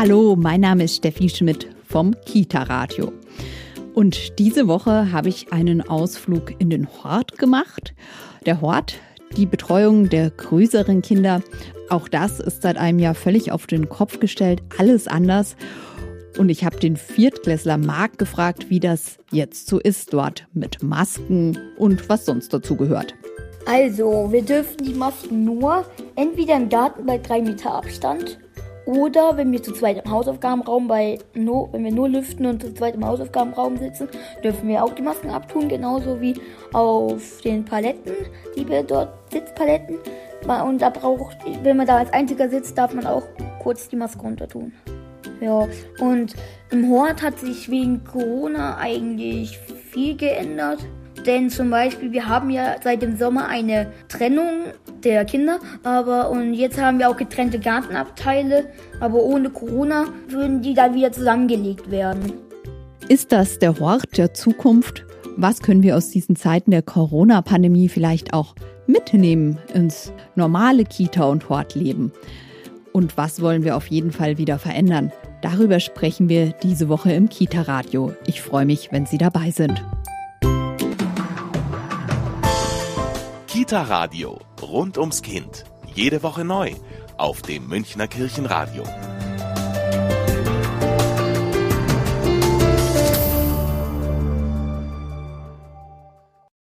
Hallo, mein Name ist Steffi Schmidt vom Kita Radio. Und diese Woche habe ich einen Ausflug in den Hort gemacht. Der Hort, die Betreuung der größeren Kinder, auch das ist seit einem Jahr völlig auf den Kopf gestellt, alles anders. Und ich habe den Viertklässler Marc gefragt, wie das jetzt so ist dort mit Masken und was sonst dazu gehört. Also, wir dürfen die Masken nur entweder im Garten bei drei Meter Abstand oder wenn wir zu zweit im Hausaufgabenraum bei no, wenn wir nur lüften und zu zweit im Hausaufgabenraum sitzen, dürfen wir auch die Masken abtun, genauso wie auf den Paletten, die wir dort Sitzpaletten. Und da braucht, wenn man da als einziger sitzt, darf man auch kurz die Maske runter tun. Ja, und im Hort hat sich wegen Corona eigentlich viel geändert. Denn zum Beispiel, wir haben ja seit dem Sommer eine Trennung der Kinder, aber und jetzt haben wir auch getrennte Gartenabteile, aber ohne Corona würden die dann wieder zusammengelegt werden. Ist das der Hort der Zukunft? Was können wir aus diesen Zeiten der Corona-Pandemie vielleicht auch mitnehmen ins normale Kita- und Hortleben? Und was wollen wir auf jeden Fall wieder verändern? Darüber sprechen wir diese Woche im Kita-Radio. Ich freue mich, wenn Sie dabei sind. Kita Radio rund ums Kind. Jede Woche neu auf dem Münchner Kirchenradio.